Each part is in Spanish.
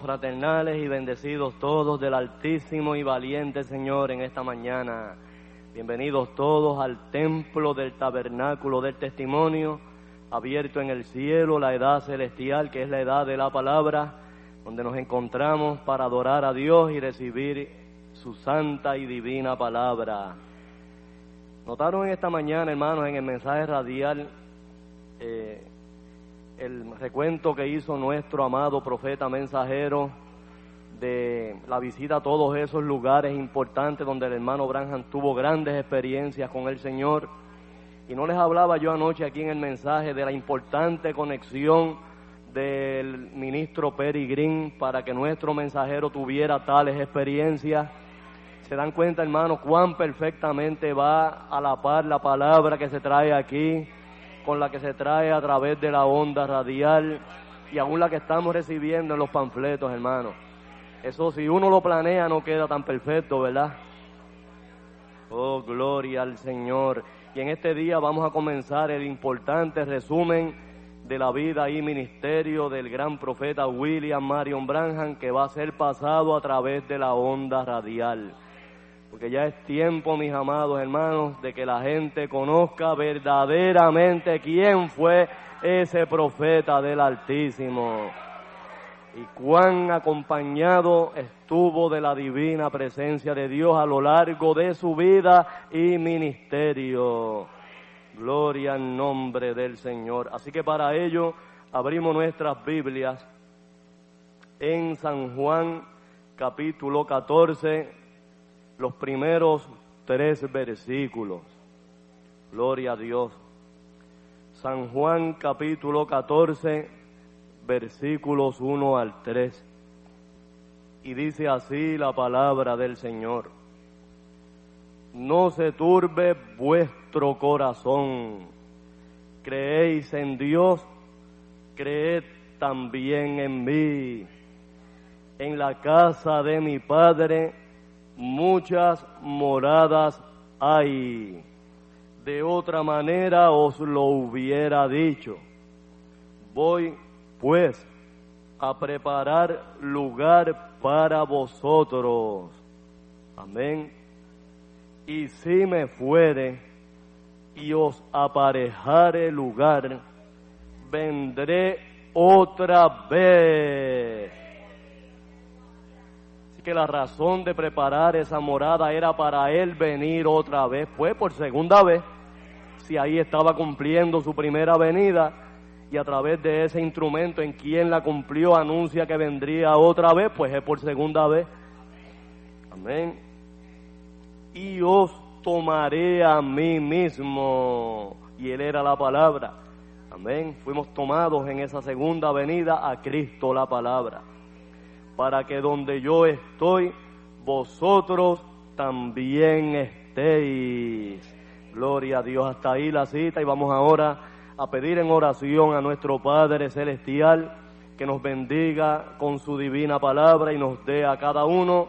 Fraternales y bendecidos todos del Altísimo y Valiente Señor en esta mañana. Bienvenidos todos al templo del tabernáculo del testimonio, abierto en el cielo, la edad celestial, que es la edad de la palabra, donde nos encontramos para adorar a Dios y recibir su santa y divina palabra. Notaron en esta mañana, hermanos, en el mensaje radial, eh, el recuento que hizo nuestro amado profeta mensajero de la visita a todos esos lugares importantes donde el hermano Branham tuvo grandes experiencias con el Señor. Y no les hablaba yo anoche aquí en el mensaje de la importante conexión del ministro Perry Green para que nuestro mensajero tuviera tales experiencias. Se dan cuenta, hermanos, cuán perfectamente va a la par la palabra que se trae aquí con la que se trae a través de la onda radial y aún la que estamos recibiendo en los panfletos, hermano. Eso si uno lo planea no queda tan perfecto, ¿verdad? Oh, gloria al Señor. Y en este día vamos a comenzar el importante resumen de la vida y ministerio del gran profeta William Marion Branham que va a ser pasado a través de la onda radial. Porque ya es tiempo, mis amados hermanos, de que la gente conozca verdaderamente quién fue ese profeta del Altísimo y cuán acompañado estuvo de la divina presencia de Dios a lo largo de su vida y ministerio. Gloria al nombre del Señor. Así que para ello abrimos nuestras Biblias en San Juan capítulo 14 los primeros tres versículos. Gloria a Dios. San Juan capítulo 14, versículos 1 al 3. Y dice así la palabra del Señor. No se turbe vuestro corazón. Creéis en Dios, creed también en mí. En la casa de mi Padre muchas moradas hay. De otra manera os lo hubiera dicho. Voy pues a preparar lugar para vosotros. Amén. Y si me fuere y os aparejare lugar, vendré otra vez. Que la razón de preparar esa morada era para él venir otra vez, fue por segunda vez. Si ahí estaba cumpliendo su primera venida y a través de ese instrumento en quien la cumplió anuncia que vendría otra vez, pues es por segunda vez. Amén. Y os tomaré a mí mismo. Y él era la palabra. Amén. Fuimos tomados en esa segunda venida a Cristo la palabra. Para que donde yo estoy, vosotros también estéis. Gloria a Dios. Hasta ahí la cita y vamos ahora a pedir en oración a nuestro Padre Celestial que nos bendiga con su divina palabra y nos dé a cada uno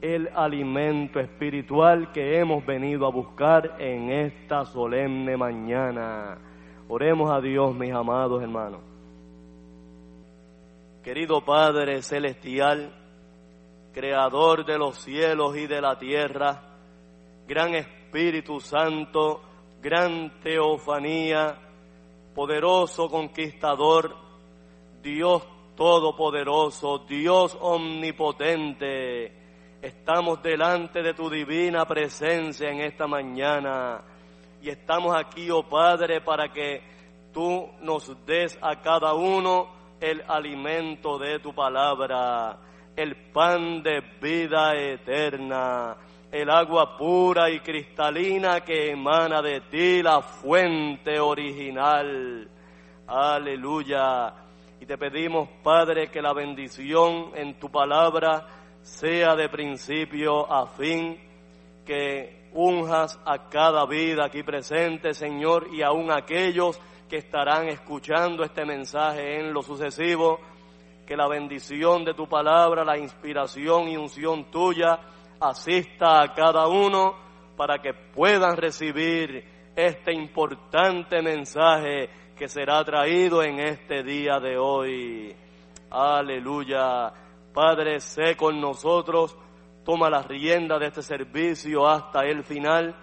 el alimento espiritual que hemos venido a buscar en esta solemne mañana. Oremos a Dios, mis amados hermanos. Querido Padre Celestial, Creador de los cielos y de la tierra, Gran Espíritu Santo, Gran Teofanía, poderoso conquistador, Dios todopoderoso, Dios omnipotente, estamos delante de tu divina presencia en esta mañana y estamos aquí, oh Padre, para que tú nos des a cada uno el alimento de tu palabra, el pan de vida eterna, el agua pura y cristalina que emana de ti, la fuente original. Aleluya. Y te pedimos, Padre, que la bendición en tu palabra sea de principio a fin, que unjas a cada vida aquí presente, Señor, y aún aquellos que estarán escuchando este mensaje en lo sucesivo, que la bendición de tu palabra, la inspiración y unción tuya asista a cada uno para que puedan recibir este importante mensaje que será traído en este día de hoy. Aleluya. Padre, sé con nosotros, toma la rienda de este servicio hasta el final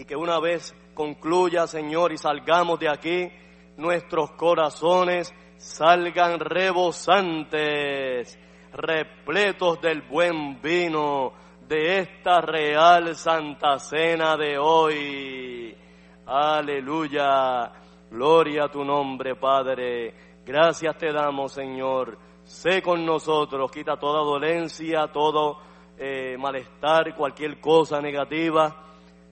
y que una vez concluya, Señor, y salgamos de aquí, nuestros corazones salgan rebosantes, repletos del buen vino de esta real Santa Cena de hoy. Aleluya. Gloria a tu nombre, Padre. Gracias te damos, Señor. Sé con nosotros, quita toda dolencia, todo eh, malestar, cualquier cosa negativa.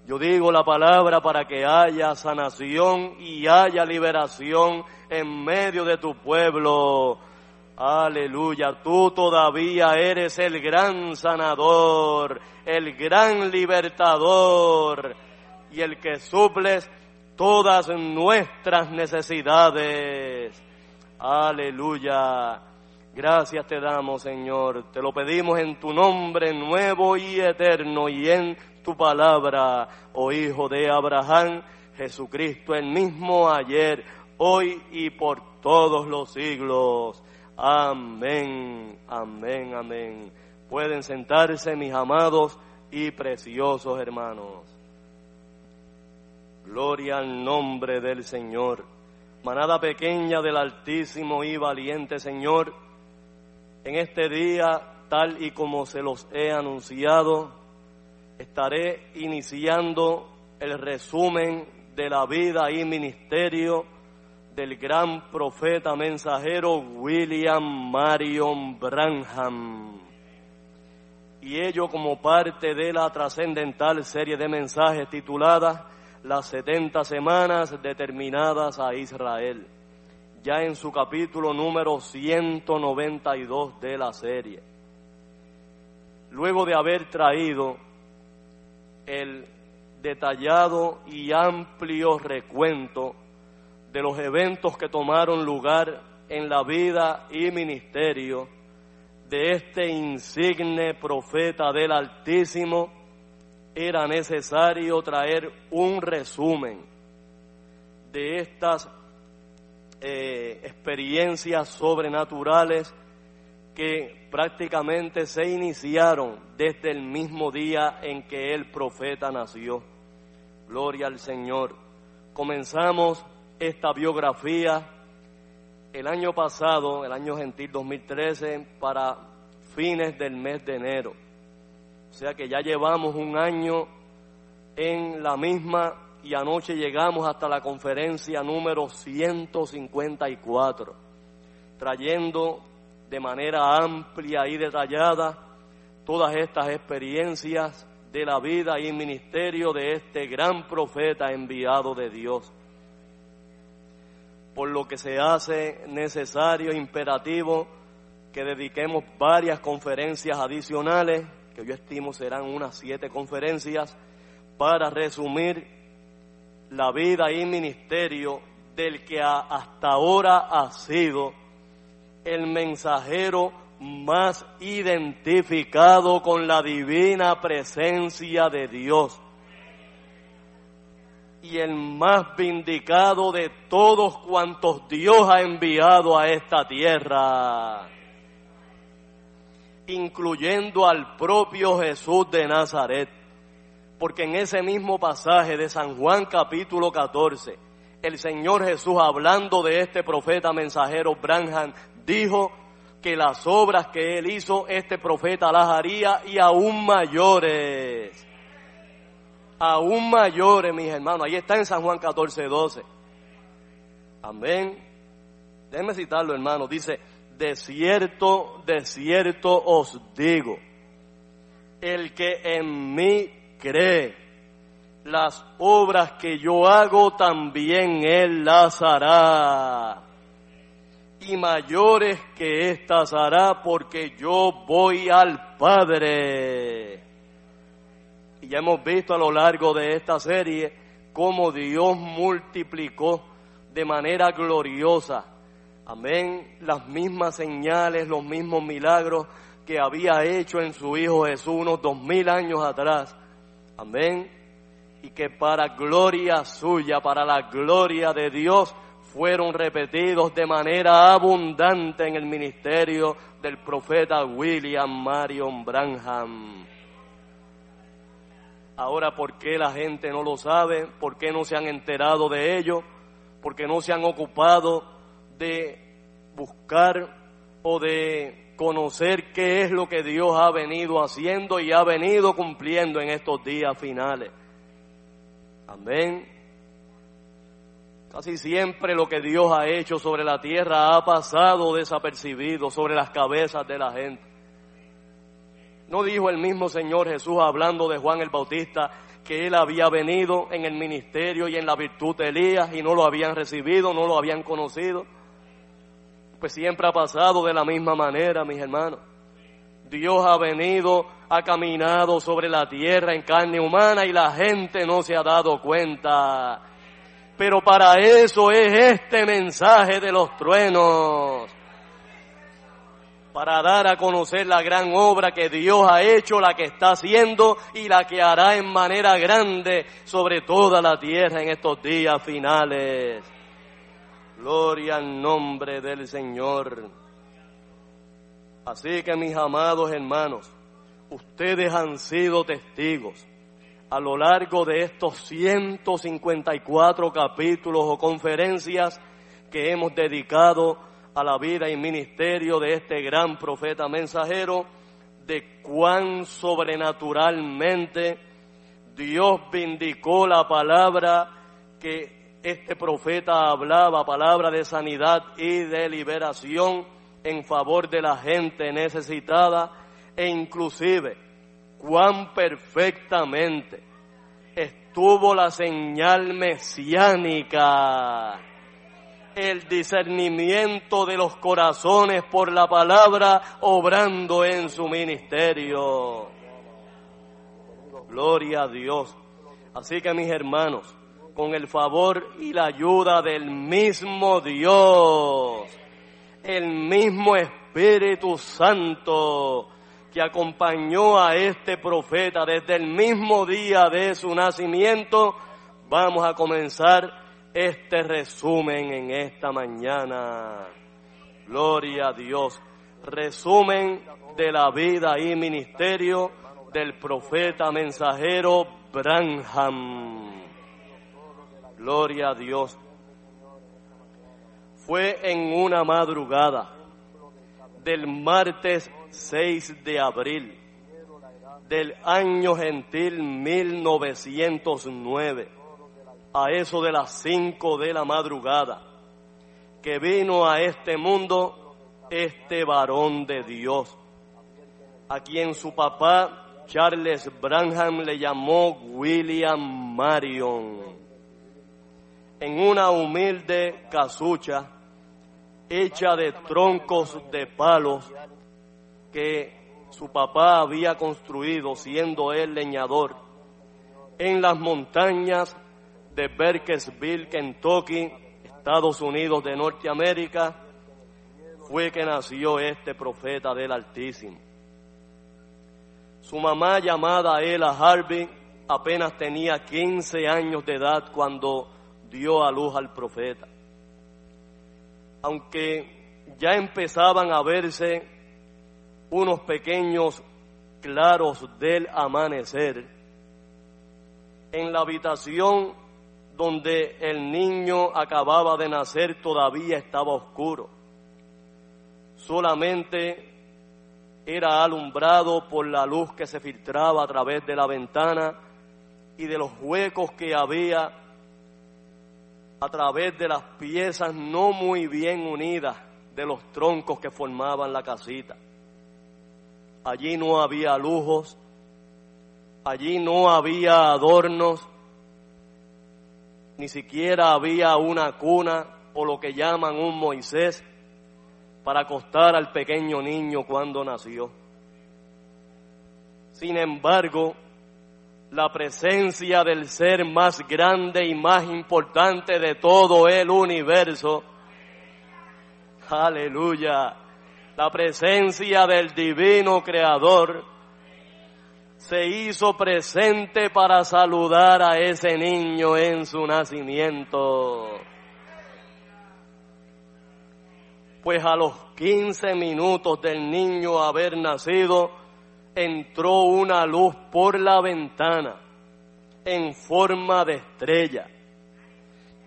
Yo digo la palabra para que haya sanación y haya liberación en medio de tu pueblo. Aleluya, tú todavía eres el gran sanador, el gran libertador y el que suples todas nuestras necesidades. Aleluya. Gracias te damos, Señor. Te lo pedimos en tu nombre nuevo y eterno y en tu palabra, oh Hijo de Abraham, Jesucristo, el mismo ayer, hoy y por todos los siglos. Amén, amén, amén. Pueden sentarse mis amados y preciosos hermanos. Gloria al nombre del Señor. Manada pequeña del Altísimo y valiente Señor, en este día, tal y como se los he anunciado, estaré iniciando el resumen de la vida y ministerio del gran profeta mensajero William Marion Branham. y ello como parte de la trascendental serie de mensajes titulada Las 70 semanas determinadas a Israel, ya en su capítulo número 192 de la serie. Luego de haber traído el detallado y amplio recuento de los eventos que tomaron lugar en la vida y ministerio de este insigne profeta del Altísimo, era necesario traer un resumen de estas eh, experiencias sobrenaturales que prácticamente se iniciaron desde el mismo día en que el profeta nació. Gloria al Señor. Comenzamos esta biografía el año pasado, el año gentil 2013, para fines del mes de enero. O sea que ya llevamos un año en la misma y anoche llegamos hasta la conferencia número 154, trayendo de manera amplia y detallada todas estas experiencias de la vida y ministerio de este gran profeta enviado de Dios. Por lo que se hace necesario, imperativo, que dediquemos varias conferencias adicionales, que yo estimo serán unas siete conferencias, para resumir la vida y ministerio del que hasta ahora ha sido el mensajero más identificado con la divina presencia de Dios y el más vindicado de todos cuantos Dios ha enviado a esta tierra, incluyendo al propio Jesús de Nazaret. Porque en ese mismo pasaje de San Juan capítulo 14, el Señor Jesús hablando de este profeta mensajero Branham dijo que las obras que él hizo, este profeta las haría y aún mayores. Aún mayores, mis hermanos. Ahí está en San Juan 14, 12. Amén. Déjenme citarlo, hermano. Dice, de cierto, de cierto os digo, el que en mí cree, las obras que yo hago también él las hará y mayores que éstas hará porque yo voy al Padre. Y ya hemos visto a lo largo de esta serie cómo Dios multiplicó de manera gloriosa, amén, las mismas señales, los mismos milagros que había hecho en su Hijo Jesús unos dos mil años atrás. Amén. Y que para gloria suya, para la gloria de Dios, fueron repetidos de manera abundante en el ministerio del profeta William Marion Branham. Ahora, ¿por qué la gente no lo sabe? ¿Por qué no se han enterado de ello? ¿Por qué no se han ocupado de buscar o de conocer qué es lo que Dios ha venido haciendo y ha venido cumpliendo en estos días finales? Amén. Casi siempre lo que Dios ha hecho sobre la tierra ha pasado desapercibido sobre las cabezas de la gente. ¿No dijo el mismo Señor Jesús hablando de Juan el Bautista que él había venido en el ministerio y en la virtud de Elías y no lo habían recibido, no lo habían conocido? Pues siempre ha pasado de la misma manera, mis hermanos. Dios ha venido, ha caminado sobre la tierra en carne humana y la gente no se ha dado cuenta. Pero para eso es este mensaje de los truenos. Para dar a conocer la gran obra que Dios ha hecho, la que está haciendo y la que hará en manera grande sobre toda la tierra en estos días finales. Gloria al nombre del Señor. Así que mis amados hermanos, ustedes han sido testigos a lo largo de estos 154 capítulos o conferencias que hemos dedicado a la vida y ministerio de este gran profeta mensajero, de cuán sobrenaturalmente Dios vindicó la palabra que este profeta hablaba, palabra de sanidad y de liberación en favor de la gente necesitada e inclusive cuán perfectamente estuvo la señal mesiánica, el discernimiento de los corazones por la palabra obrando en su ministerio. Gloria a Dios. Así que mis hermanos, con el favor y la ayuda del mismo Dios, el mismo Espíritu Santo que acompañó a este profeta desde el mismo día de su nacimiento, vamos a comenzar este resumen en esta mañana. Gloria a Dios. Resumen de la vida y ministerio del profeta mensajero Branham. Gloria a Dios. Fue en una madrugada del martes 6 de abril del año gentil 1909, a eso de las 5 de la madrugada, que vino a este mundo este varón de Dios, a quien su papá Charles Branham le llamó William Marion. En una humilde casucha hecha de troncos de palos que su papá había construido siendo él leñador en las montañas de Berkesville, Kentucky, Estados Unidos de Norteamérica, fue que nació este profeta del Altísimo. Su mamá llamada Ella Harvey apenas tenía 15 años de edad cuando dio a luz al profeta. Aunque ya empezaban a verse unos pequeños claros del amanecer, en la habitación donde el niño acababa de nacer todavía estaba oscuro. Solamente era alumbrado por la luz que se filtraba a través de la ventana y de los huecos que había a través de las piezas no muy bien unidas de los troncos que formaban la casita. Allí no había lujos, allí no había adornos, ni siquiera había una cuna o lo que llaman un Moisés para acostar al pequeño niño cuando nació. Sin embargo, la presencia del ser más grande y más importante de todo el universo. Aleluya. La presencia del divino creador se hizo presente para saludar a ese niño en su nacimiento. Pues a los 15 minutos del niño haber nacido, entró una luz por la ventana en forma de estrella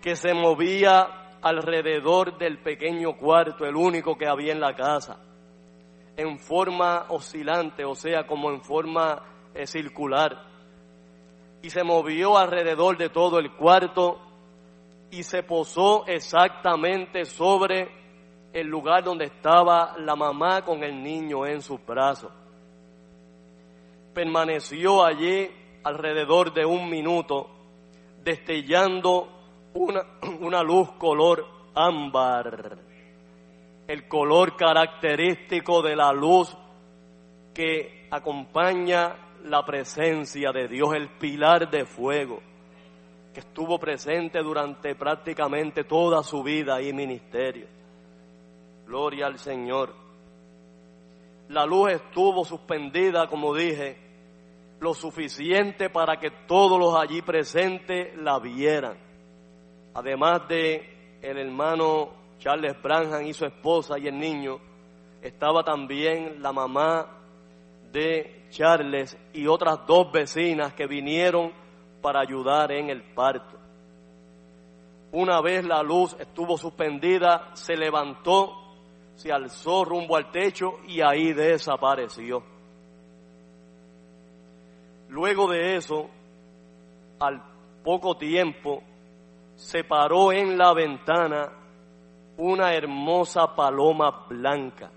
que se movía alrededor del pequeño cuarto, el único que había en la casa, en forma oscilante, o sea, como en forma eh, circular. Y se movió alrededor de todo el cuarto y se posó exactamente sobre el lugar donde estaba la mamá con el niño en sus brazos permaneció allí alrededor de un minuto, destellando una, una luz color ámbar, el color característico de la luz que acompaña la presencia de Dios, el pilar de fuego, que estuvo presente durante prácticamente toda su vida y ministerio. Gloria al Señor. La luz estuvo suspendida, como dije, lo suficiente para que todos los allí presentes la vieran. Además de el hermano Charles Branham y su esposa y el niño, estaba también la mamá de Charles y otras dos vecinas que vinieron para ayudar en el parto. Una vez la luz estuvo suspendida, se levantó se alzó rumbo al techo y ahí desapareció. Luego de eso, al poco tiempo, se paró en la ventana una hermosa paloma blanca.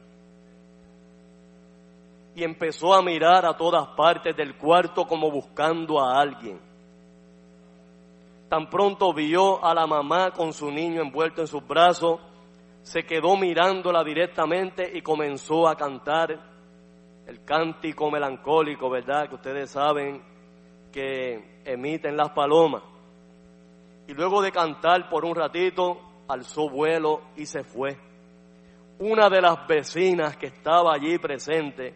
y empezó a mirar a todas partes del cuarto como buscando a alguien. Tan pronto vio a la mamá con su niño envuelto en sus brazos, se quedó mirándola directamente y comenzó a cantar el cántico melancólico, ¿verdad? Que ustedes saben que emiten las palomas. Y luego de cantar por un ratito, alzó vuelo y se fue. Una de las vecinas que estaba allí presente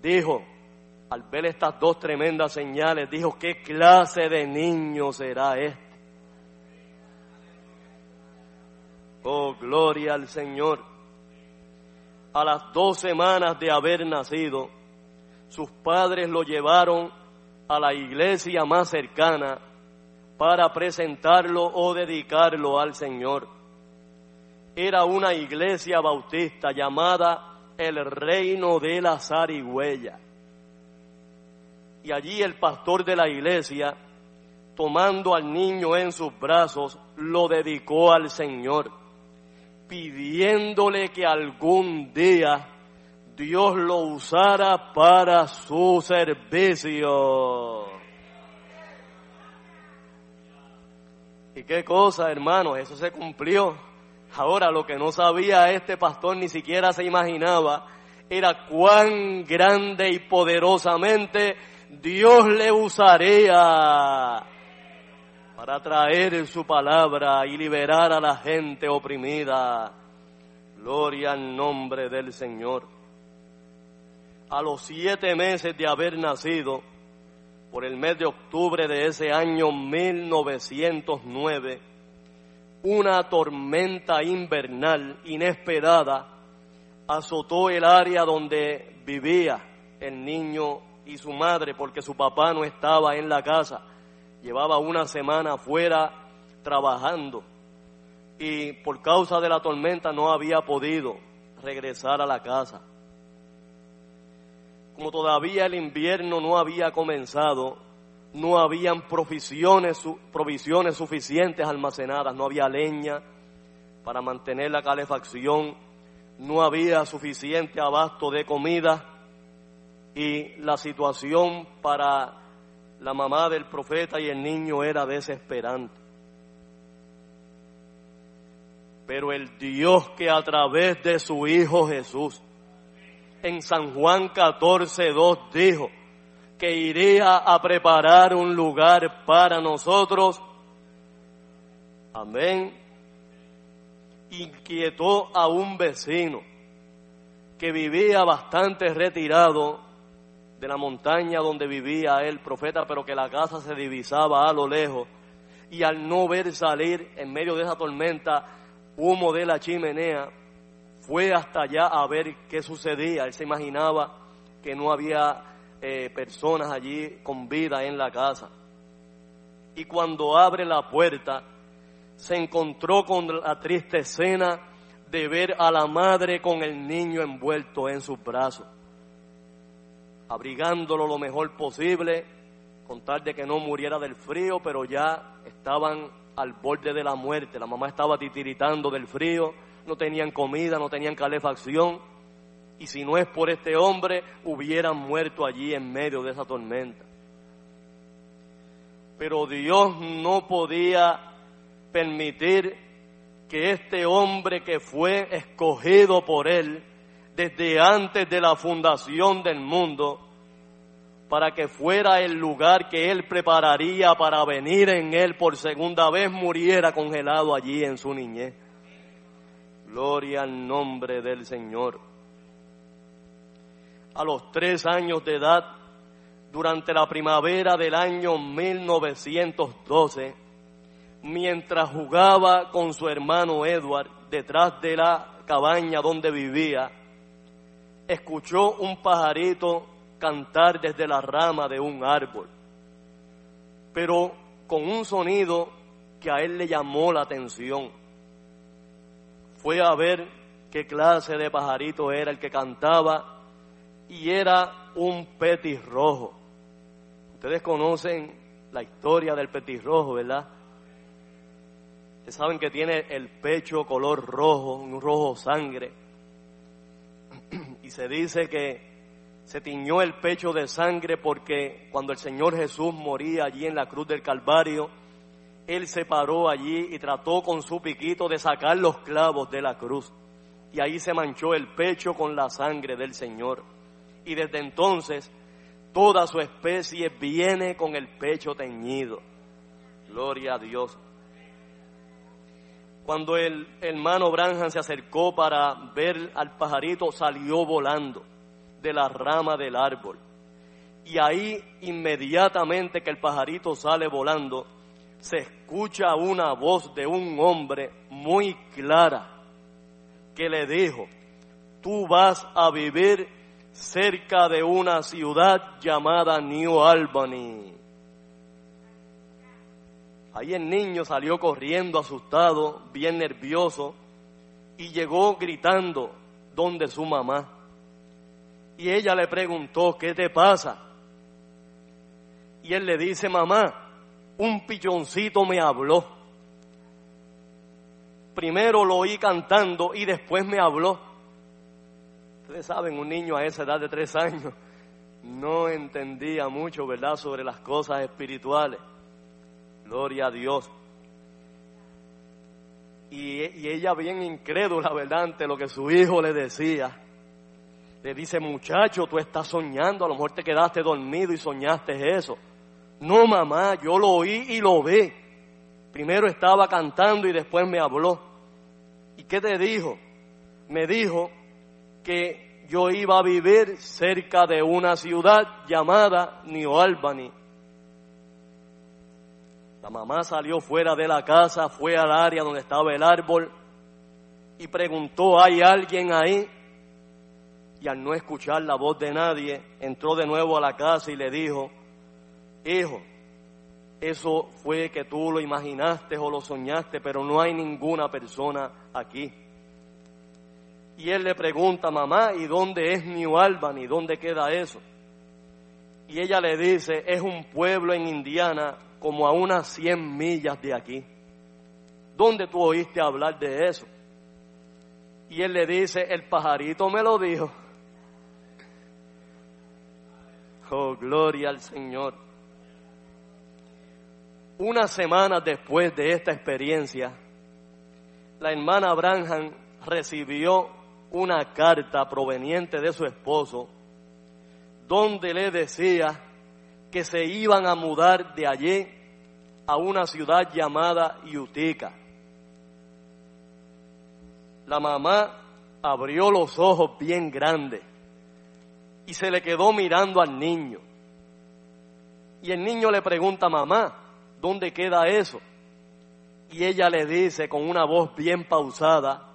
dijo, al ver estas dos tremendas señales, dijo, ¿qué clase de niño será este? Oh, gloria al Señor. A las dos semanas de haber nacido, sus padres lo llevaron a la iglesia más cercana para presentarlo o dedicarlo al Señor. Era una iglesia bautista llamada el Reino de la Zarigüeya. Y allí el pastor de la iglesia, tomando al niño en sus brazos, lo dedicó al Señor, pidiéndole que algún día Dios lo usara para su servicio. ¿Y qué cosa, hermanos? Eso se cumplió. Ahora lo que no sabía este pastor ni siquiera se imaginaba era cuán grande y poderosamente Dios le usaría para traer su palabra y liberar a la gente oprimida. Gloria al nombre del Señor. A los siete meses de haber nacido, por el mes de octubre de ese año 1909, una tormenta invernal inesperada azotó el área donde vivía el niño y su madre porque su papá no estaba en la casa. Llevaba una semana fuera trabajando y por causa de la tormenta no había podido regresar a la casa como todavía el invierno no había comenzado, no habían provisiones, provisiones suficientes almacenadas, no había leña para mantener la calefacción, no había suficiente abasto de comida y la situación para la mamá del profeta y el niño era desesperante. Pero el Dios que a través de su Hijo Jesús en San Juan 14, 2 dijo que iría a preparar un lugar para nosotros. Amén. Inquietó a un vecino que vivía bastante retirado de la montaña donde vivía el profeta, pero que la casa se divisaba a lo lejos. Y al no ver salir en medio de esa tormenta humo de la chimenea, fue hasta allá a ver qué sucedía. Él se imaginaba que no había eh, personas allí con vida en la casa. Y cuando abre la puerta, se encontró con la triste escena de ver a la madre con el niño envuelto en sus brazos, abrigándolo lo mejor posible, con tal de que no muriera del frío, pero ya estaban al borde de la muerte. La mamá estaba titiritando del frío no tenían comida, no tenían calefacción. Y si no es por este hombre, hubieran muerto allí en medio de esa tormenta. Pero Dios no podía permitir que este hombre que fue escogido por Él desde antes de la fundación del mundo, para que fuera el lugar que Él prepararía para venir en Él por segunda vez, muriera congelado allí en su niñez. Gloria al nombre del Señor. A los tres años de edad, durante la primavera del año 1912, mientras jugaba con su hermano Edward detrás de la cabaña donde vivía, escuchó un pajarito cantar desde la rama de un árbol, pero con un sonido que a él le llamó la atención fue a ver qué clase de pajarito era el que cantaba y era un petirrojo. Ustedes conocen la historia del petirrojo, ¿verdad? Ustedes saben que tiene el pecho color rojo, un rojo sangre. Y se dice que se tiñó el pecho de sangre porque cuando el Señor Jesús moría allí en la cruz del Calvario, Él se paró allí y trató con su piquito de sacar los clavos de la cruz. Y ahí se manchó el pecho con la sangre del Señor. Y desde entonces toda su especie viene con el pecho teñido. Gloria a Dios. Cuando el hermano Branham se acercó para ver al pajarito, salió volando de la rama del árbol. Y ahí inmediatamente que el pajarito sale volando, se escucha una voz de un hombre muy clara que le dijo, tú vas a vivir cerca de una ciudad llamada New Albany. Ahí el niño salió corriendo asustado, bien nervioso, y llegó gritando donde su mamá. Y ella le preguntó, ¿qué te pasa? Y él le dice, mamá, un pichoncito me habló. Primero lo oí cantando y después me habló. Ustedes saben, un niño a esa edad de tres años no entendía mucho, ¿verdad?, sobre las cosas espirituales. Gloria a Dios. Y, y, ella bien incrédula, ¿verdad?, ante lo que su hijo le decía. Le dice, muchacho, tú estás soñando, a lo mejor te quedaste dormido y soñaste eso. No, mamá, yo lo oí y lo vi. Primero estaba cantando y después me habló. ¿Y qué te dijo? Me dijo que yo iba a vivir cerca de una ciudad llamada New Albany. La mamá salió fuera de la casa, fue al área donde estaba el árbol y preguntó, ¿hay alguien ahí? Y al no escuchar la voz de nadie, entró de nuevo a la casa y le dijo, hijo, eso fue que tú lo imaginaste o lo soñaste, pero no hay ninguna persona aquí. Y él le pregunta, mamá, ¿y dónde es New Albany? ¿Dónde queda eso? Y ella le dice, es un pueblo en Indiana como a unas 100 millas de aquí. ¿Dónde tú oíste hablar de eso? Y él le dice, el pajarito me lo dijo. Oh, gloria al Señor. Una semana después de esta experiencia, la hermana Branham recibió una carta proveniente de su esposo donde le decía que se iban a mudar de allí a una ciudad llamada Utica. La mamá abrió los ojos bien grandes y se le quedó mirando al niño. Y el niño le pregunta, mamá, ¿dónde queda eso? Y ella le dice con una voz bien pausada,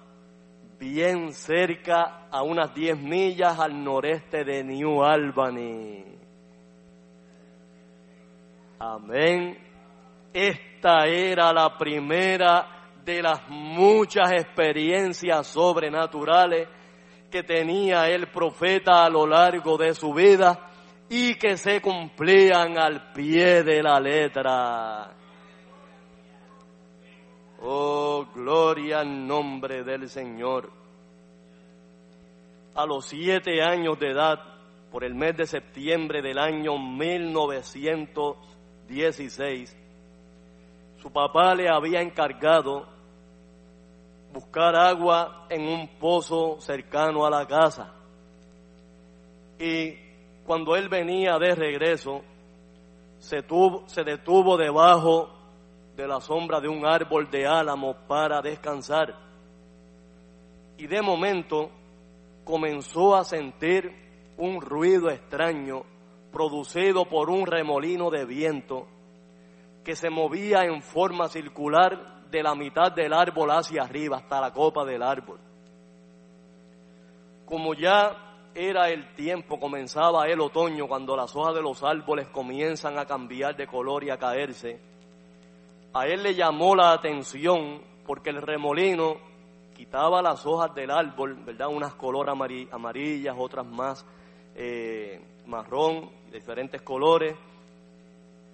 bien cerca a unas 10 millas al noreste de New Albany. Amén. Esta era la primera de las muchas experiencias sobrenaturales que tenía el profeta a lo largo de su vida y que se cumplían al pie de la letra. Oh, gloria al nombre del Señor. A los siete años de edad, por el mes de septiembre del año 1916, su papá le había encargado buscar agua en un pozo cercano a la casa. Y cuando él venía de regreso, se, se detuvo debajo de la sombra de un árbol de álamo para descansar. Y de momento comenzó a sentir un ruido extraño producido por un remolino de viento que se movía en forma circular de la mitad del árbol hacia arriba hasta la copa del árbol. Como ya era el tiempo, comenzaba el otoño, cuando las hojas de los árboles comienzan a cambiar de color y a caerse. A él le llamó la atención porque el remolino quitaba las hojas del árbol, ¿verdad? Unas color amarillas, otras más eh, marrón, diferentes colores.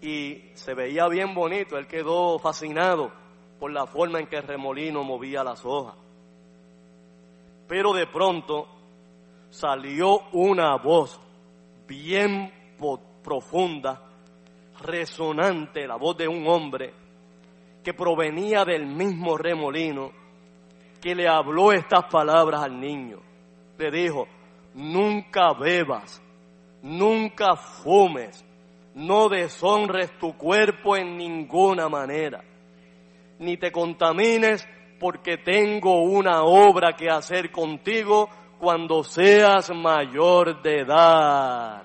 Y se veía bien bonito, él quedó fascinado por la forma en que el remolino movía las hojas. Pero de pronto salió una voz bien profunda, resonante, la voz de un hombre que provenía del mismo remolino, que le habló estas palabras al niño. Le dijo, nunca bebas, nunca fumes, no deshonres tu cuerpo en ninguna manera, ni te contamines porque tengo una obra que hacer contigo cuando seas mayor de edad.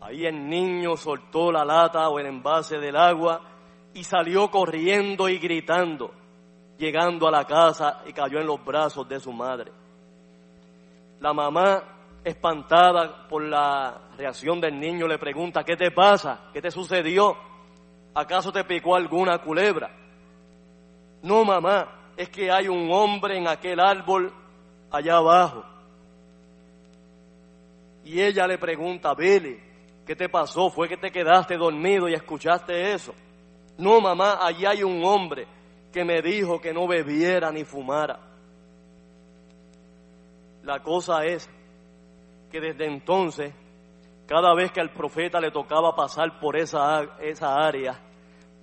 Ahí el niño soltó la lata o el envase del agua y salió corriendo y gritando, llegando a la casa y cayó en los brazos de su madre. La mamá, espantada por la reacción del niño, le pregunta, ¿qué te pasa? ¿Qué te sucedió? ¿Acaso te picó alguna culebra? No, mamá, es que hay un hombre en aquel árbol allá abajo. Y ella le pregunta, Billy, ¿qué te pasó? ¿Fue que te quedaste dormido y escuchaste eso? No, mamá, allí hay un hombre que me dijo que no bebiera ni fumara. La cosa es que desde entonces, cada vez que al profeta le tocaba pasar por esa, esa área,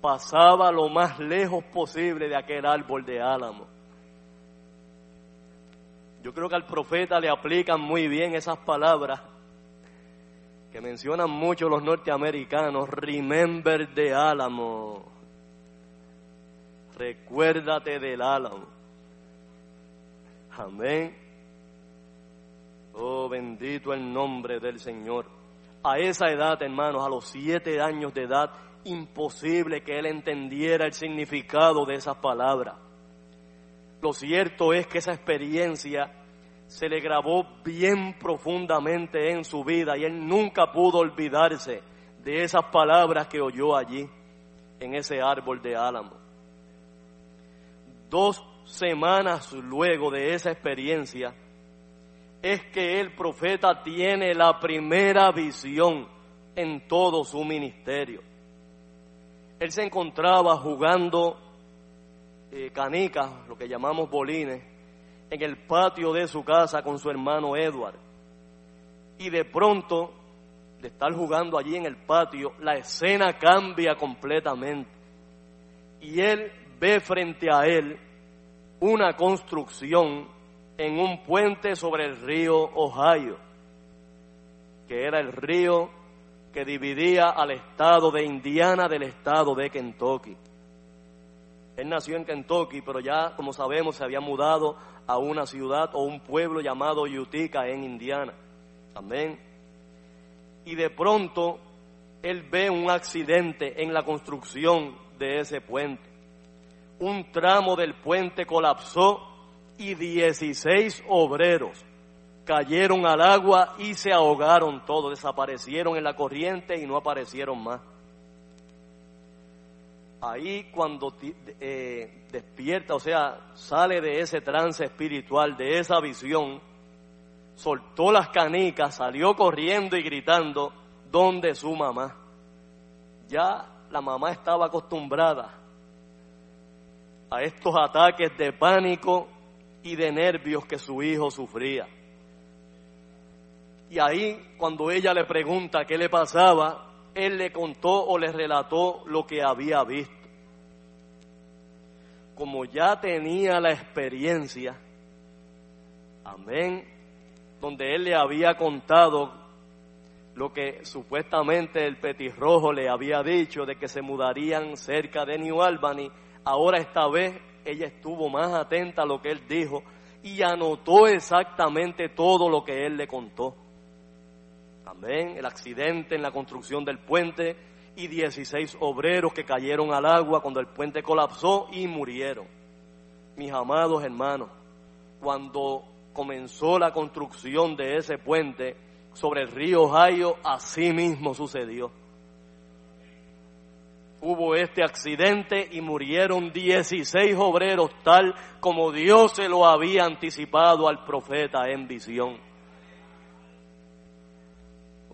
pasaba lo más lejos posible de aquel árbol de álamo. Yo creo que al profeta le aplican muy bien esas palabras que mencionan mucho los norteamericanos, remember de álamo. Recuérdate del álamo. Amén. Oh, bendito el nombre del Señor. A esa edad, hermanos, a los siete años de edad, imposible que él entendiera el significado de esas palabras. Lo cierto es que esa experiencia se le grabó bien profundamente en su vida y él nunca pudo olvidarse de esas palabras que oyó allí, en ese árbol de álamo. Dos semanas luego de esa experiencia, es que el profeta tiene la primera visión en todo su ministerio él se encontraba jugando eh, canicas, lo que llamamos bolines, en el patio de su casa con su hermano Edward. Y de pronto, de estar jugando allí en el patio, la escena cambia completamente. Y él ve frente a él una construcción en un puente sobre el río Ohio, que era el río que dividía al estado de Indiana del estado de Kentucky. Él nació en Kentucky, pero ya, como sabemos, se había mudado a una ciudad o un pueblo llamado Utica en Indiana. Amén. Y de pronto, él ve un accidente en la construcción de ese puente. Un tramo del puente colapsó y 16 obreros cayeron al agua y se ahogaron todos, desaparecieron en la corriente y no aparecieron más. Ahí cuando eh, despierta, o sea, sale de ese trance espiritual, de esa visión, soltó las canicas, salió corriendo y gritando, ¿dónde su mamá? Ya la mamá estaba acostumbrada a estos ataques de pánico y de nervios que su hijo sufría. Y ahí, cuando ella le pregunta qué le pasaba, él le contó o le relató lo que había visto. Como ya tenía la experiencia, amén, donde él le había contado lo que supuestamente el petirrojo le había dicho de que se mudarían cerca de New Albany, ahora esta vez ella estuvo más atenta a lo que él dijo y anotó exactamente todo lo que él le contó. Amén. El accidente en la construcción del puente y 16 obreros que cayeron al agua cuando el puente colapsó y murieron. Mis amados hermanos, cuando comenzó la construcción de ese puente sobre el río Ohio, así mismo sucedió. Hubo este accidente y murieron 16 obreros tal como Dios se lo había anticipado al profeta en visión.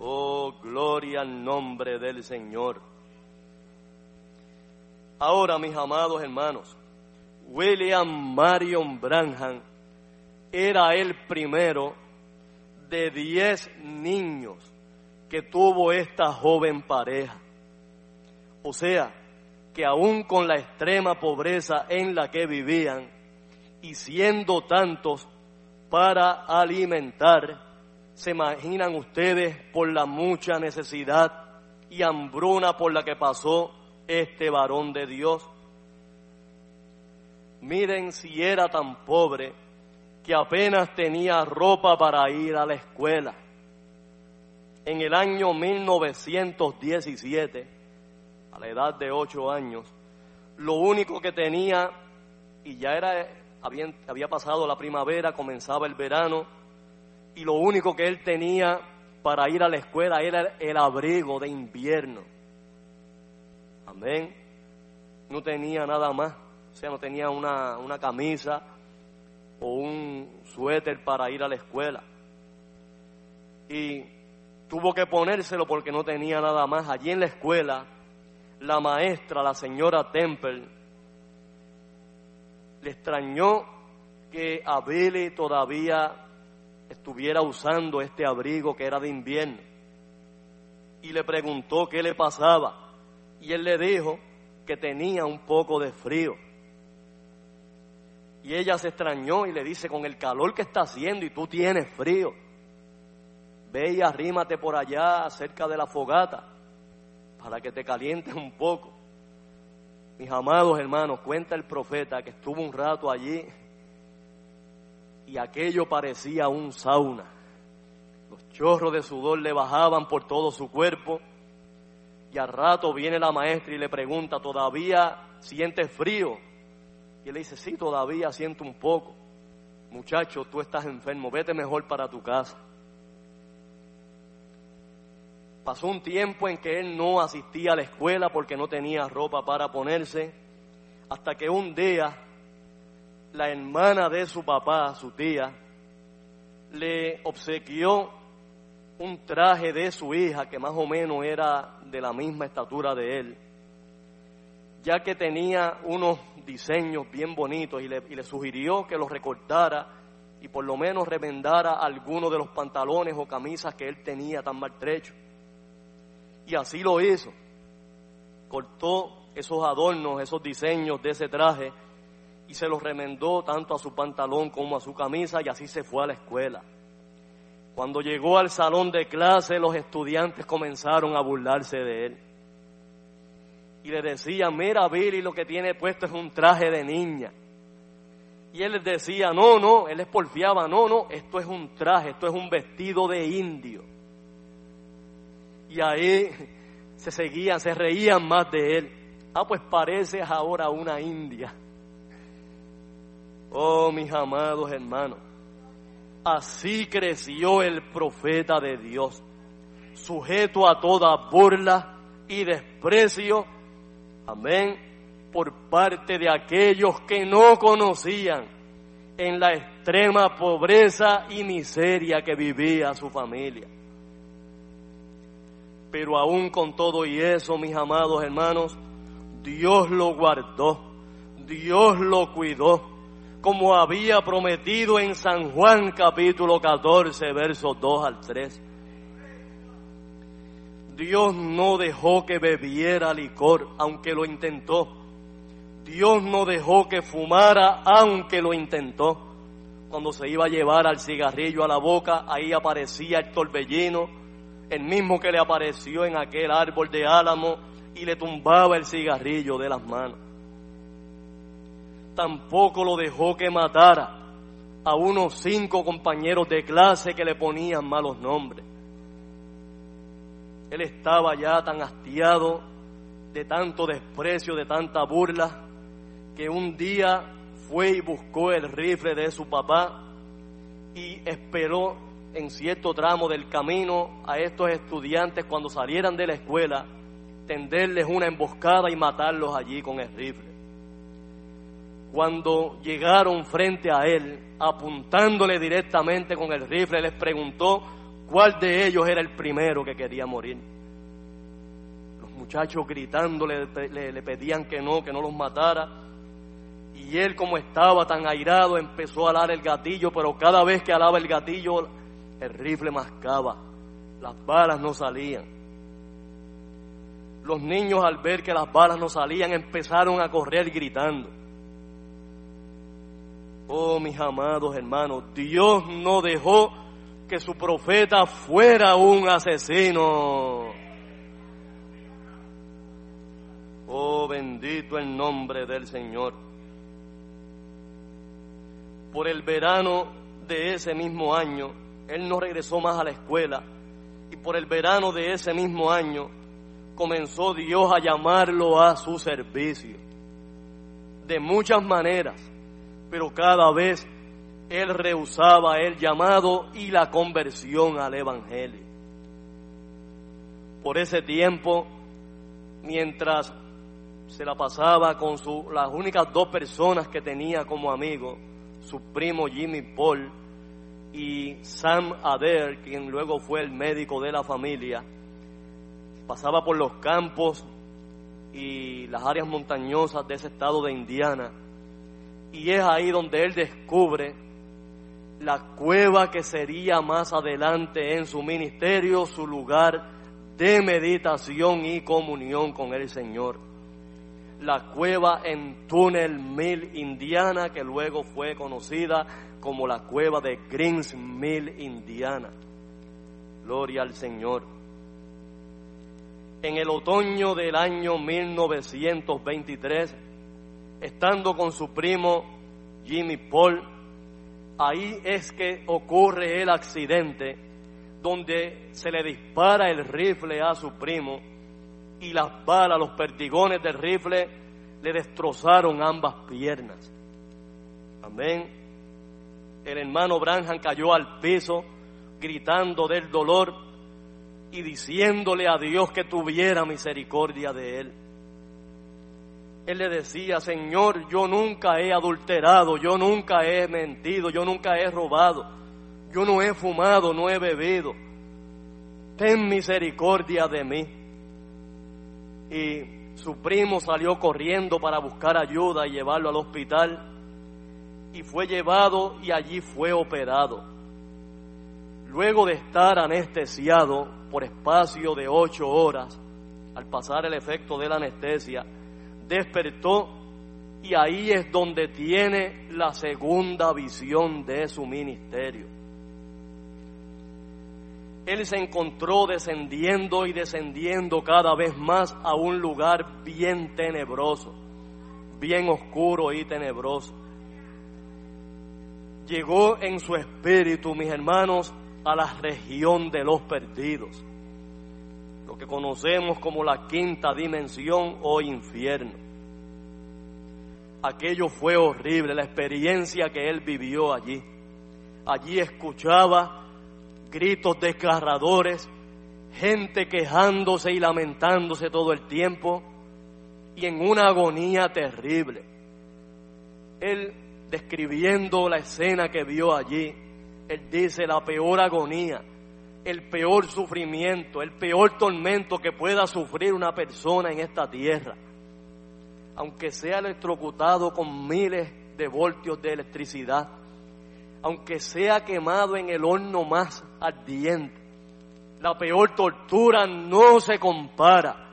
Oh, gloria al nombre del Señor. Ahora, mis amados hermanos, William Marion Branham era el primero de diez niños que tuvo esta joven pareja. O sea, que aún con la extrema pobreza en la que vivían y siendo tantos para alimentar, se imaginan ustedes por la mucha necesidad y hambruna por la que pasó este varón de Dios. Miren si era tan pobre que apenas tenía ropa para ir a la escuela. En el año 1917, a la edad de ocho años, lo único que tenía, y ya era, había, había pasado la primavera, comenzaba el verano, y lo único que él tenía para ir a la escuela era el abrigo de invierno. Amén. No tenía nada más, o sea, no tenía una, una camisa o un suéter para ir a la escuela. Y tuvo que ponérselo porque no tenía nada más. Allí en la escuela, la maestra, la señora Temple, le extrañó que a Billy todavía estuviera usando este abrigo que era de invierno. Y le preguntó qué le pasaba. Y él le dijo que tenía un poco de frío. Y ella se extrañó y le dice, con el calor que está haciendo y tú tienes frío, ve y arrímate por allá cerca de la fogata para que te calientes un poco. Mis amados hermanos, cuenta el profeta que estuvo un rato allí y aquello parecía un sauna. Los chorros de sudor le bajaban por todo su cuerpo y al rato viene la maestra y le pregunta, ¿todavía sientes frío? Y él le dice, sí, todavía siento un poco. Muchacho, tú estás enfermo, vete mejor para tu casa. Pasó un tiempo en que él no asistía a la escuela porque no tenía ropa para ponerse, hasta que un día la hermana de su papá, su tía, le obsequió un traje de su hija que más o menos era de la misma estatura de él, ya que tenía unos diseños bien bonitos y le, sugirió que los recortara y por lo menos remendara algunos de los pantalones o camisas que él tenía tan maltrechos. Y así lo hizo. Cortó esos adornos, esos diseños de ese traje y se los remendó tanto a su pantalón como a su camisa y así se fue a la escuela. Cuando llegó al salón de clase, los estudiantes comenzaron a burlarse de él. Y le decían, mira Billy, lo que tiene puesto es un traje de niña. Y él les decía, no, no, él les porfiaba, no, no, esto es un traje, esto es un vestido de indio. Y ahí se seguían, se reían más de él. Ah, pues pareces ahora una india. Oh, mis amados hermanos, así creció el profeta de Dios, sujeto a toda burla y desprecio, amén, por parte de aquellos que no conocían en la extrema pobreza y miseria que vivía su familia. Pero aún con todo y eso, mis amados hermanos, Dios lo guardó, Dios lo cuidó como había prometido en San Juan capítulo 14, versos 2 al 3. Dios no dejó que bebiera licor, aunque lo intentó. Dios no dejó que fumara, aunque lo intentó. Cuando se iba a llevar al cigarrillo a la boca, ahí aparecía el torbellino, el mismo que le apareció en aquel árbol de álamo, y le tumbaba el cigarrillo de las manos tampoco lo dejó que matara a unos cinco compañeros de clase que le ponían malos nombres. Él estaba ya tan hastiado de tanto desprecio, de tanta burla, que un día fue y buscó el rifle de su papá y esperó en cierto tramo del camino a estos estudiantes cuando salieran de la escuela, tenderles una emboscada y matarlos allí con el rifle cuando llegaron frente a él, apuntándole directamente con el rifle, les preguntó cuál de ellos era el primero que quería morir. Los muchachos gritándole le, pedían que no, que no los matara. Y él como estaba tan airado empezó a alar el gatillo, pero cada vez que alaba el gatillo el rifle mascaba, las balas no salían. Los niños al ver que las balas no salían empezaron a correr gritando. Oh, mis amados hermanos, Dios no dejó que su profeta fuera un asesino. Oh, bendito el nombre del Señor. Por el verano de ese mismo año, él no regresó más a la escuela y por el verano de ese mismo año comenzó Dios a llamarlo a su servicio. De muchas maneras, pero cada vez él rehusaba el llamado y la conversión al Evangelio. Por ese tiempo, mientras se la pasaba con su, las únicas dos personas que tenía como amigo, su primo Jimmy Paul y Sam Adair, quien luego fue el médico de la familia, pasaba por los campos y las áreas montañosas de ese estado de Indiana. Y es ahí donde él descubre la cueva que sería más adelante en su ministerio, su lugar de meditación y comunión con el Señor. La cueva en Tunnel Mill, Indiana, que luego fue conocida como la cueva de Greens Mill, Indiana. Gloria al Señor. En el otoño del año 1923, estando con su primo Jimmy Paul, ahí es que ocurre el accidente donde se le dispara el rifle a su primo y las balas, los perdigones del rifle le destrozaron ambas piernas. Amén. El hermano Branham cayó al piso gritando del dolor y diciéndole a Dios que tuviera misericordia de él. Él le decía, Señor, yo nunca he adulterado, yo nunca he mentido, yo nunca he robado, yo no he fumado, no he bebido. Ten misericordia de mí. Y su primo salió corriendo para buscar ayuda y llevarlo al hospital. Y fue llevado y allí fue operado. Luego de estar anestesiado por espacio de ocho horas, al pasar el efecto de la anestesia, despertó y ahí es donde tiene la segunda visión de su ministerio. Él se encontró descendiendo y descendiendo cada vez más a un lugar bien tenebroso, bien oscuro y tenebroso. Llegó en su espíritu, mis hermanos, a la región de los perdidos que conocemos como la quinta dimensión o infierno. Aquello fue horrible, la experiencia que él vivió allí. Allí escuchaba gritos desgarradores, gente quejándose y lamentándose todo el tiempo y en una agonía terrible. Él describiendo la escena que vio allí, él dice la peor agonía el peor sufrimiento, el peor tormento que pueda sufrir una persona en esta tierra. Aunque sea electrocutado con miles de voltios de electricidad, aunque sea quemado en el horno más ardiente, la peor tortura no se compara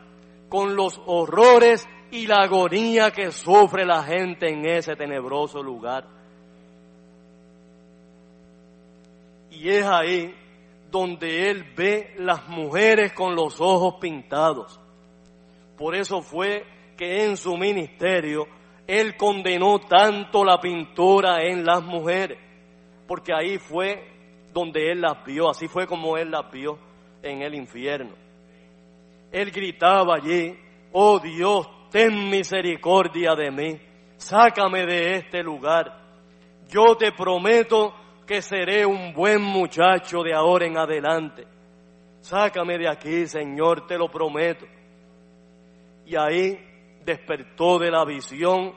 con los horrores y la agonía que sufre la gente en ese tenebroso lugar. Y es ahí donde él ve las mujeres con los ojos pintados. Por eso fue que en su ministerio él condenó tanto la pintura en las mujeres, porque ahí fue donde él las vio, así fue como él las vio en el infierno. Él gritaba allí, oh Dios, ten misericordia de mí, sácame de este lugar. Yo te prometo que seré un buen muchacho de ahora en adelante. Sácame de aquí, Señor, te lo prometo. Y ahí despertó de la visión,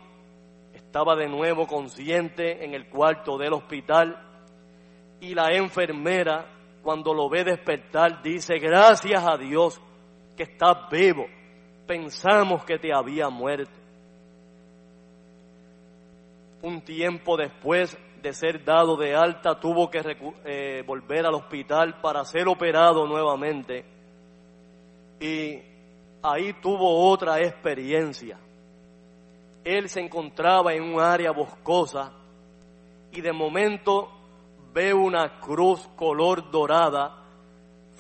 estaba de nuevo consciente en el cuarto del hospital y la enfermera, cuando lo ve despertar, dice, gracias a Dios que estás vivo, pensamos que te había muerto. un tiempo después de ser dado de alta, tuvo que eh, volver al hospital para ser operado nuevamente. Y ahí tuvo otra experiencia. Él se encontraba en un área boscosa y de momento ve una cruz color dorada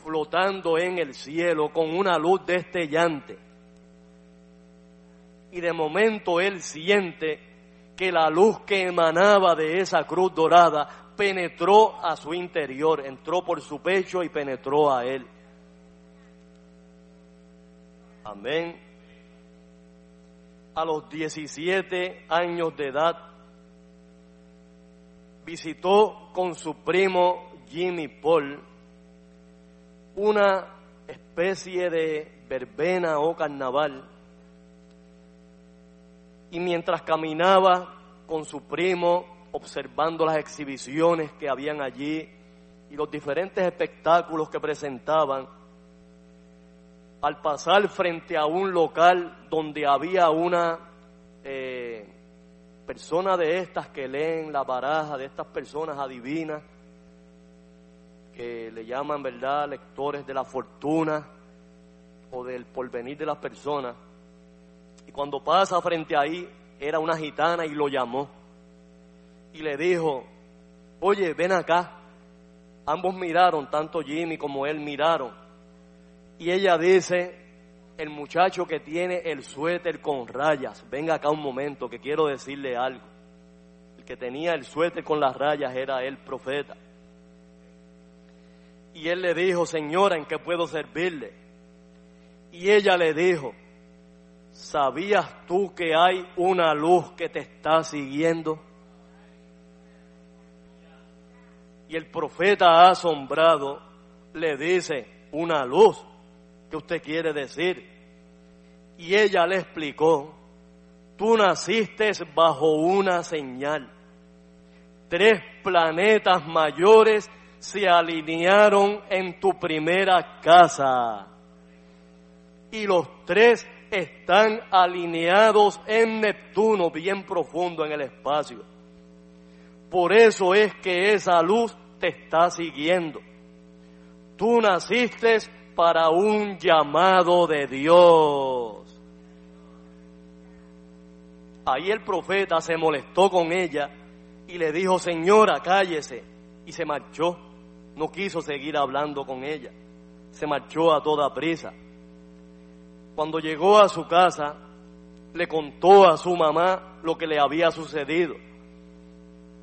flotando en el cielo con una luz destellante. Y de momento él siente que la luz que emanaba de esa cruz dorada penetró a su interior, entró por su pecho y penetró a él. Amén. A los 17 años de edad, visitó con su primo Jimmy Paul una especie de verbena o carnaval y mientras caminaba con su primo observando las exhibiciones que habían allí y los diferentes espectáculos que presentaban, al pasar frente a un local donde había una eh, persona de estas que leen la baraja, de estas personas adivinas, que le llaman, ¿verdad?, lectores de la fortuna o del porvenir de las personas. Y cuando pasa frente ahí, era una gitana y lo llamó. Y le dijo, oye, ven acá. Ambos miraron, tanto Jimmy como él miraron. Y ella dice, el muchacho que tiene el suéter con rayas, venga acá un momento que quiero decirle algo. El que tenía el suéter con las rayas era el profeta. Y él le dijo, señora, ¿en qué puedo servirle? Y ella le dijo, ¿sabías tú que hay una luz que te está siguiendo? Y el profeta asombrado le dice, una luz, ¿qué usted quiere decir? Y ella le explicó, tú naciste bajo una señal. Tres planetas mayores se alinearon en tu primera casa. Y los tres están alineados en Neptuno, bien profundo en el espacio. Por eso es que esa luz te está siguiendo. Tú naciste para un llamado de Dios. Ahí el profeta se molestó con ella y le dijo, señora, cállese. Y se marchó no quiso seguir hablando con ella. Se marchó a toda prisa. Cuando llegó a su casa, le contó a su mamá lo que le había sucedido.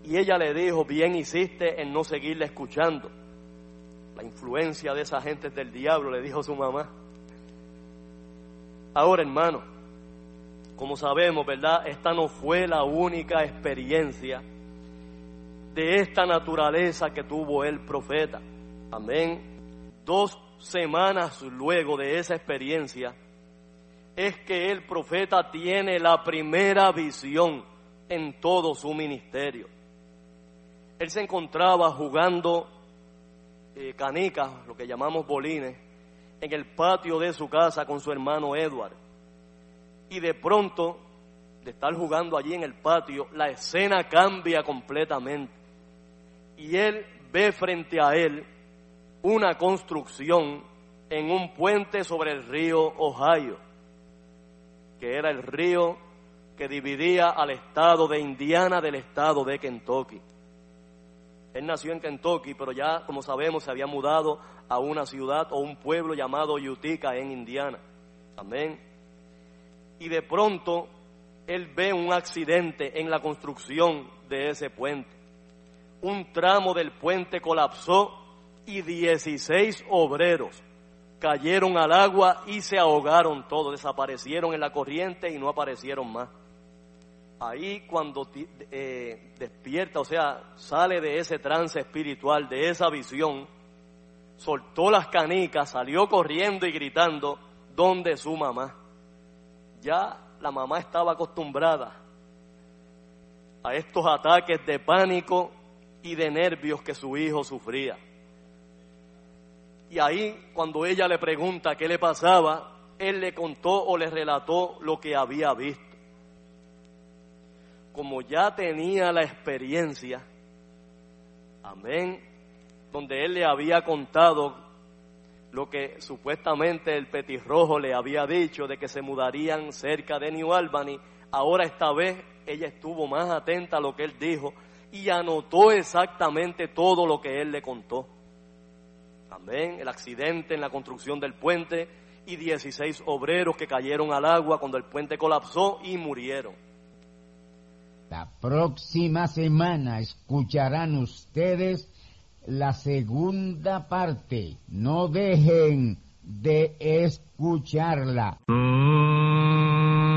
Y ella le dijo, bien hiciste en no seguirle escuchando. La influencia de esa gente del diablo, le dijo su mamá. Ahora, hermano, como sabemos, ¿verdad? Esta no fue la única experiencia de esta naturaleza que tuvo el profeta. Amén. Dos semanas luego de esa experiencia es que el profeta tiene la primera visión en todo su ministerio. Él se encontraba jugando eh, canicas, lo que llamamos bolines, en el patio de su casa con su hermano Edward. Y de pronto, de estar jugando allí en el patio, la escena cambia completamente y él ve frente a él una construcción en un puente sobre el río Ohio, que era el río que dividía al estado de Indiana del estado de Kentucky. Él nació en Kentucky, pero ya, como sabemos, se había mudado a una ciudad o un pueblo llamado Utica en Indiana. Amén. Y de pronto, él ve un accidente en la construcción de ese puente un tramo del puente colapsó y 16 obreros cayeron al agua y se ahogaron todos, desaparecieron en la corriente y no aparecieron más. Ahí cuando eh, despierta, o sea, sale de ese trance espiritual, de esa visión, soltó las canicas, salió corriendo y gritando, ¿dónde su mamá? Ya la mamá estaba acostumbrada a estos ataques de pánico y de nervios que su hijo sufría. Y ahí, cuando ella le pregunta qué le pasaba, él le contó o le relató lo que había visto. como ya tenía la experiencia, amén, donde él le había contado lo que supuestamente el petirrojo le había dicho de que se mudarían cerca de New Albany, ahora esta vez ella estuvo más atenta a lo que él dijo y anotó exactamente todo lo que él le contó. Amén, el accidente en la construcción del puente y 16 obreros que cayeron al agua cuando el puente colapsó y murieron. La próxima semana escucharán ustedes la segunda parte. No dejen de escucharla. Y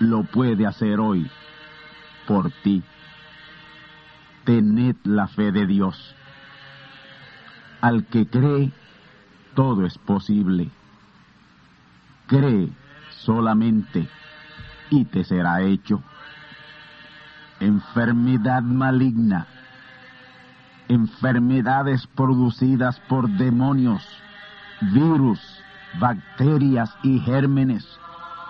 lo puede hacer hoy por ti. Tened la fe de Dios. Al que cree, todo es posible. Cree solamente y te será hecho. Enfermedad maligna, enfermedades producidas por demonios, virus, bacterias y gérmenes,